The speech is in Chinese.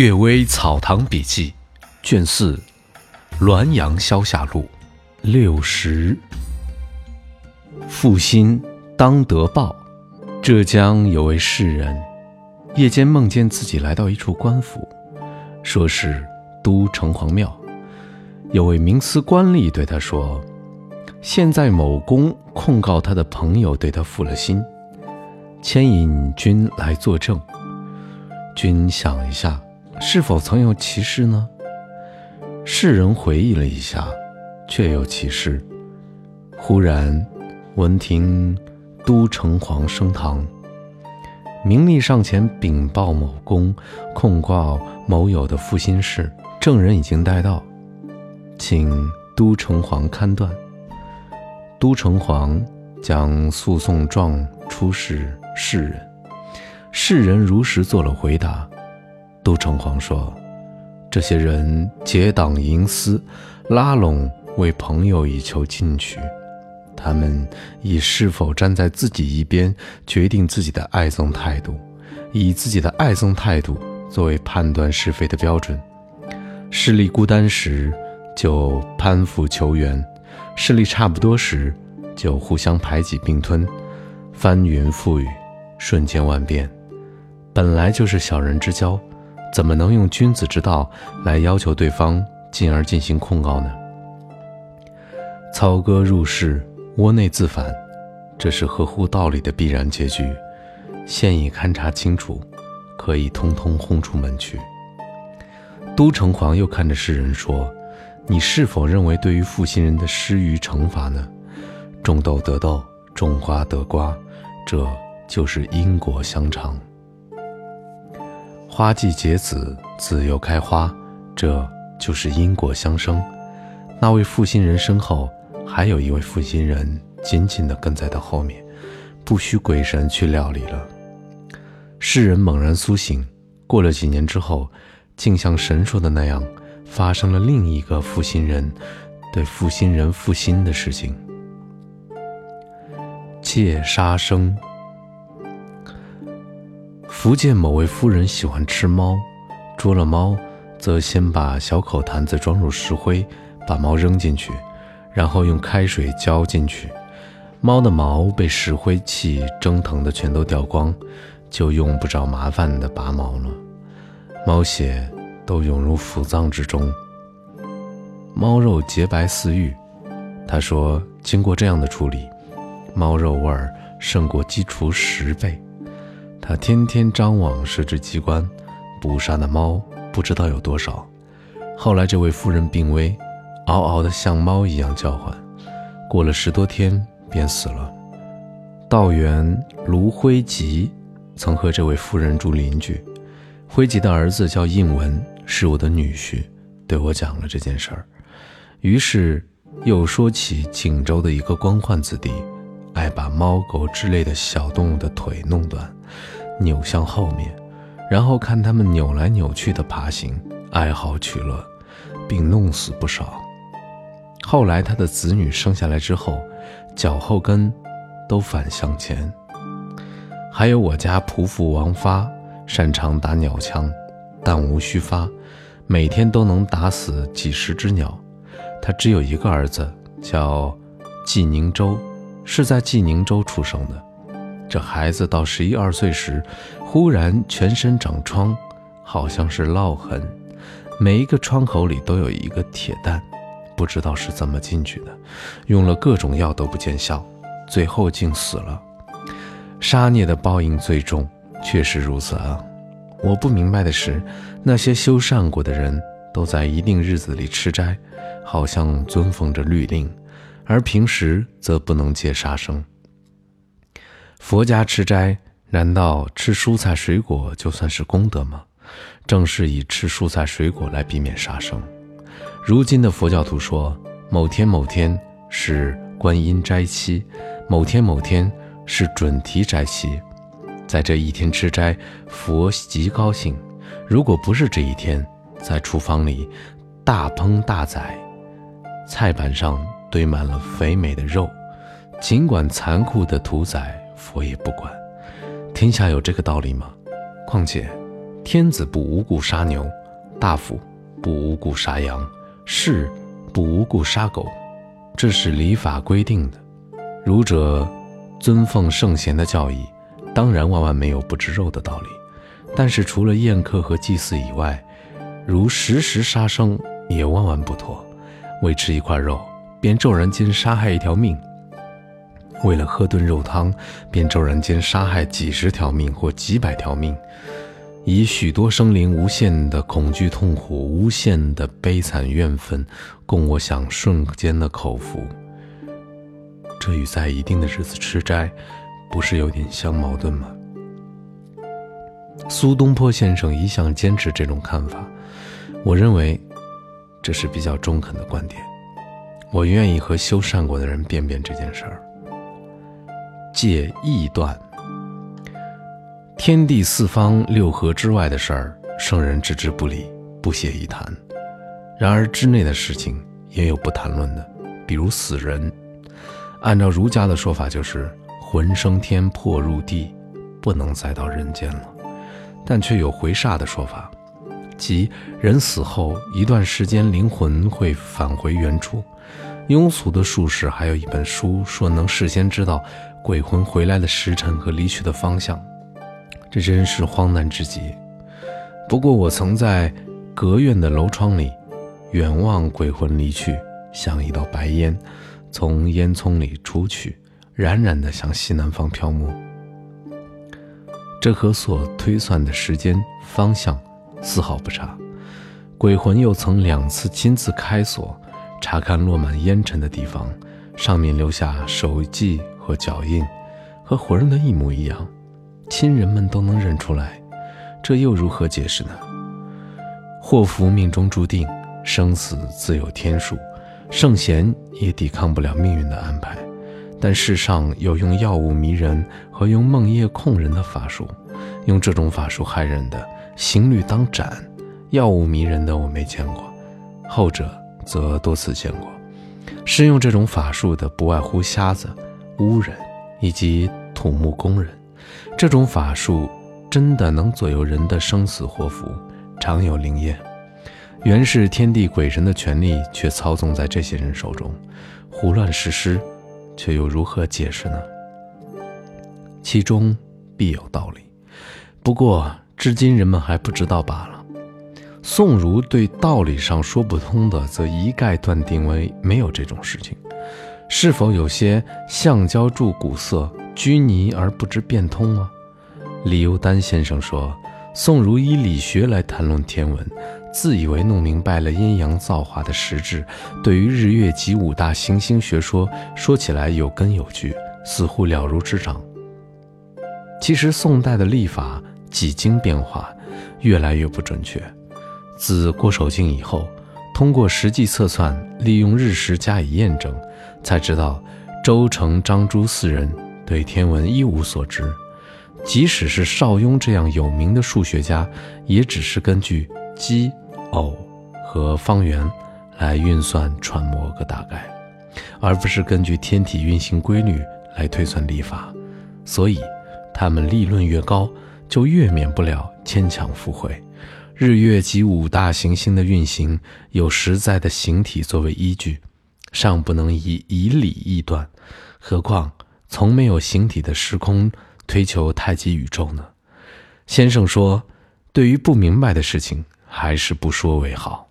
《岳微草堂笔记》卷四，《滦阳消夏录》六十。负心当得报。浙江有位士人，夜间梦见自己来到一处官府，说是都城隍庙。有位名司官吏对他说：“现在某公控告他的朋友对他负了心，牵引君来作证。”君想一下。是否曾有其事呢？世人回忆了一下，确有其事。忽然闻听都城隍升堂，明吏上前禀报某公控告某友的负心事，证人已经带到，请都城隍勘断。都城隍将诉讼状出示世人，世人如实做了回答。杜城皇说：“这些人结党营私，拉拢为朋友以求进取。他们以是否站在自己一边决定自己的爱憎态度，以自己的爱憎态度作为判断是非的标准。势力孤单时就攀附求援，势力差不多时就互相排挤并吞，翻云覆雨，瞬间万变。本来就是小人之交。”怎么能用君子之道来要求对方，进而进行控告呢？操戈入室，窝内自反，这是合乎道理的必然结局。现已勘察清楚，可以通通轰出门去。都城隍又看着世人说：“你是否认为，对于负心人的施予惩罚呢？种豆得豆，种瓜得瓜，这就是因果相长。”花季结子，子又开花，这就是因果相生。那位负心人身后，还有一位负心人紧紧地跟在他后面，不需鬼神去料理了。世人猛然苏醒，过了几年之后，竟像神说的那样，发生了另一个负心人对负心人负心的事情。借杀生。福建某位夫人喜欢吃猫，捉了猫，则先把小口坛子装入石灰，把猫扔进去，然后用开水浇进去。猫的毛被石灰气蒸腾的全都掉光，就用不着麻烦的拔毛了。猫血都涌入腑脏之中，猫肉洁白似玉。他说，经过这样的处理，猫肉味儿胜过鸡雏十倍。他天天张网设置机关，捕杀的猫不知道有多少。后来这位夫人病危，嗷嗷的像猫一样叫唤，过了十多天便死了。道员卢辉吉曾和这位夫人住邻居，辉吉的儿子叫应文，是我的女婿，对我讲了这件事儿。于是又说起锦州的一个官宦子弟，爱把猫狗之类的小动物的腿弄断。扭向后面，然后看他们扭来扭去的爬行，哀嚎取乐，并弄死不少。后来他的子女生下来之后，脚后跟都反向前。还有我家仆妇王发，擅长打鸟枪，弹无虚发，每天都能打死几十只鸟。他只有一个儿子，叫季宁州，是在季宁州出生的。这孩子到十一二岁时，忽然全身长疮，好像是烙痕，每一个窗口里都有一个铁蛋，不知道是怎么进去的，用了各种药都不见效，最后竟死了。杀孽的报应最重，确实如此啊！我不明白的是，那些修善果的人都在一定日子里吃斋，好像遵奉着律令，而平时则不能借杀生。佛家吃斋，难道吃蔬菜水果就算是功德吗？正是以吃蔬菜水果来避免杀生。如今的佛教徒说，某天某天是观音斋期，某天某天是准提斋期，在这一天吃斋，佛极高兴。如果不是这一天，在厨房里大烹大宰，菜板上堆满了肥美的肉，尽管残酷的屠宰。佛也不管，天下有这个道理吗？况且，天子不无故杀牛，大夫不无故杀羊，士不无故杀狗，这是礼法规定的。儒者尊奉圣贤的教义，当然万万没有不吃肉的道理。但是除了宴客和祭祀以外，如时时杀生也万万不妥。为吃一块肉，便骤然间杀害一条命；为了喝顿肉汤，便骤然间杀害几十条命或几百条命，以许多生灵无限的恐惧痛苦、无限的悲惨怨愤，供我享瞬间的口福。这与在一定的日子吃斋，不是有点相矛盾吗？苏东坡先生一向坚持这种看法，我认为这是比较中肯的观点。我愿意和修善过的人辩辩这件事儿。借义断，天地四方六合之外的事儿，圣人置之不理，不屑一谈；然而之内的事情也有不谈论的，比如死人。按照儒家的说法，就是魂升天，魄入地，不能再到人间了。但却有回煞的说法，即人死后一段时间，灵魂会返回原处。庸俗的术士还有一本书说能事先知道鬼魂回来的时辰和离去的方向，这真是荒诞至极。不过我曾在隔院的楼窗里远望鬼魂离去，像一道白烟从烟囱里出去，冉冉地向西南方飘没。这和所推算的时间方向丝毫不差。鬼魂又曾两次亲自开锁，查看落满烟尘的地方，上面留下手迹和脚印，和活人的一模一样，亲人们都能认出来。这又如何解释呢？祸福命中注定，生死自有天数，圣贤也抵抗不了命运的安排。但世上有用药物迷人和用梦夜控人的法术，用这种法术害人的，刑律当斩；药物迷人的我没见过，后者则多次见过。施用这种法术的不外乎瞎子、巫人以及土木工人。这种法术真的能左右人的生死祸福，常有灵验。原是天地鬼神的权力，却操纵在这些人手中，胡乱实施。却又如何解释呢？其中必有道理，不过至今人们还不知道罢了。宋儒对道理上说不通的，则一概断定为没有这种事情。是否有些橡胶著古色，拘泥而不知变通吗？李幼丹先生说，宋儒以理学来谈论天文。自以为弄明白了阴阳造化的实质，对于日月及五大行星学说说起来有根有据，似乎了如指掌。其实宋代的历法几经变化，越来越不准确。自郭守敬以后，通过实际测算，利用日食加以验证，才知道周成、张朱四人对天文一无所知。即使是邵雍这样有名的数学家，也只是根据奇。偶和方圆来运算揣摩个大概，而不是根据天体运行规律来推算历法，所以他们立论越高，就越免不了牵强附会。日月及五大行星的运行有实在的形体作为依据，尚不能以以理臆断，何况从没有形体的时空推求太极宇宙呢？先生说，对于不明白的事情。还是不说为好。